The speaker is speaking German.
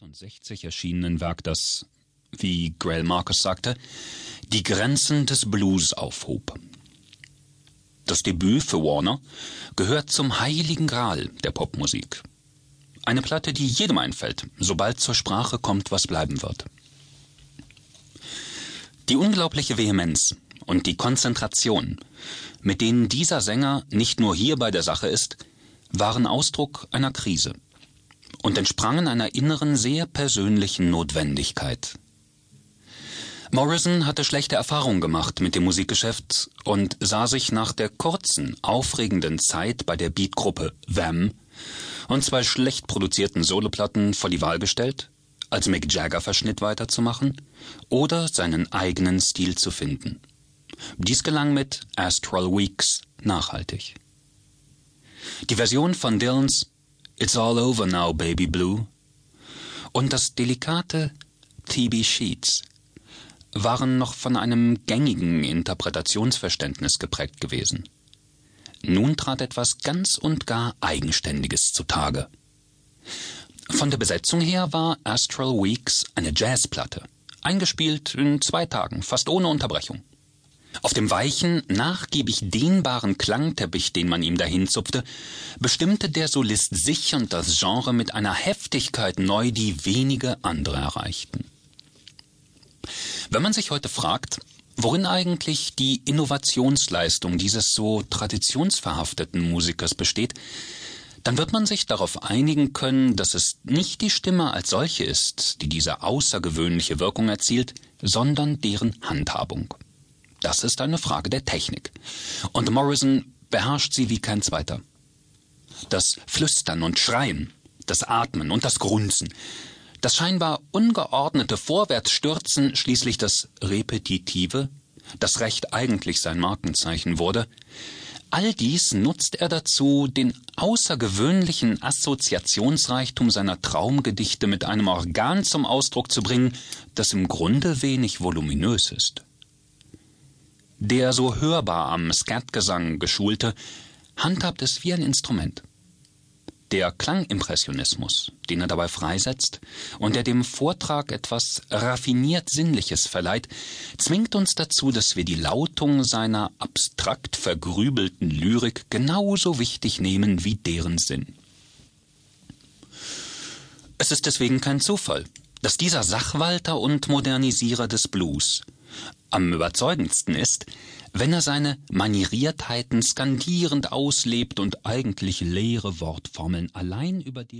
1968 erschienenen Werk, das, wie Grail Marcus sagte, die Grenzen des Blues aufhob. Das Debüt für Warner gehört zum heiligen Gral der Popmusik. Eine Platte, die jedem einfällt, sobald zur Sprache kommt, was bleiben wird. Die unglaubliche Vehemenz und die Konzentration, mit denen dieser Sänger nicht nur hier bei der Sache ist, waren Ausdruck einer Krise und entsprangen einer inneren, sehr persönlichen Notwendigkeit. Morrison hatte schlechte Erfahrungen gemacht mit dem Musikgeschäft und sah sich nach der kurzen, aufregenden Zeit bei der Beatgruppe Them und zwei schlecht produzierten Soloplatten vor die Wahl gestellt, als Mick Jagger-Verschnitt weiterzumachen oder seinen eigenen Stil zu finden. Dies gelang mit Astral Weeks nachhaltig. Die Version von Dylans It's All Over Now, Baby Blue und das delikate TB Sheets waren noch von einem gängigen Interpretationsverständnis geprägt gewesen. Nun trat etwas ganz und gar Eigenständiges zutage. Von der Besetzung her war Astral Weeks eine Jazzplatte, eingespielt in zwei Tagen, fast ohne Unterbrechung. Auf dem weichen, nachgiebig dehnbaren Klangteppich, den man ihm dahin zupfte, bestimmte der Solist sich und das Genre mit einer Heftigkeit neu, die wenige andere erreichten. Wenn man sich heute fragt, worin eigentlich die Innovationsleistung dieses so traditionsverhafteten Musikers besteht, dann wird man sich darauf einigen können, dass es nicht die Stimme als solche ist, die diese außergewöhnliche Wirkung erzielt, sondern deren Handhabung. Das ist eine Frage der Technik. Und Morrison beherrscht sie wie kein zweiter. Das Flüstern und Schreien, das Atmen und das Grunzen, das scheinbar ungeordnete Vorwärtsstürzen, schließlich das Repetitive, das Recht eigentlich sein Markenzeichen wurde, all dies nutzt er dazu, den außergewöhnlichen Assoziationsreichtum seiner Traumgedichte mit einem Organ zum Ausdruck zu bringen, das im Grunde wenig voluminös ist. Der so hörbar am Skatgesang geschulte handhabt es wie ein Instrument. Der Klangimpressionismus, den er dabei freisetzt und der dem Vortrag etwas raffiniert Sinnliches verleiht, zwingt uns dazu, dass wir die Lautung seiner abstrakt vergrübelten Lyrik genauso wichtig nehmen wie deren Sinn. Es ist deswegen kein Zufall, dass dieser Sachwalter und Modernisierer des Blues am überzeugendsten ist, wenn er seine Manieriertheiten skandierend auslebt und eigentlich leere Wortformeln allein über deren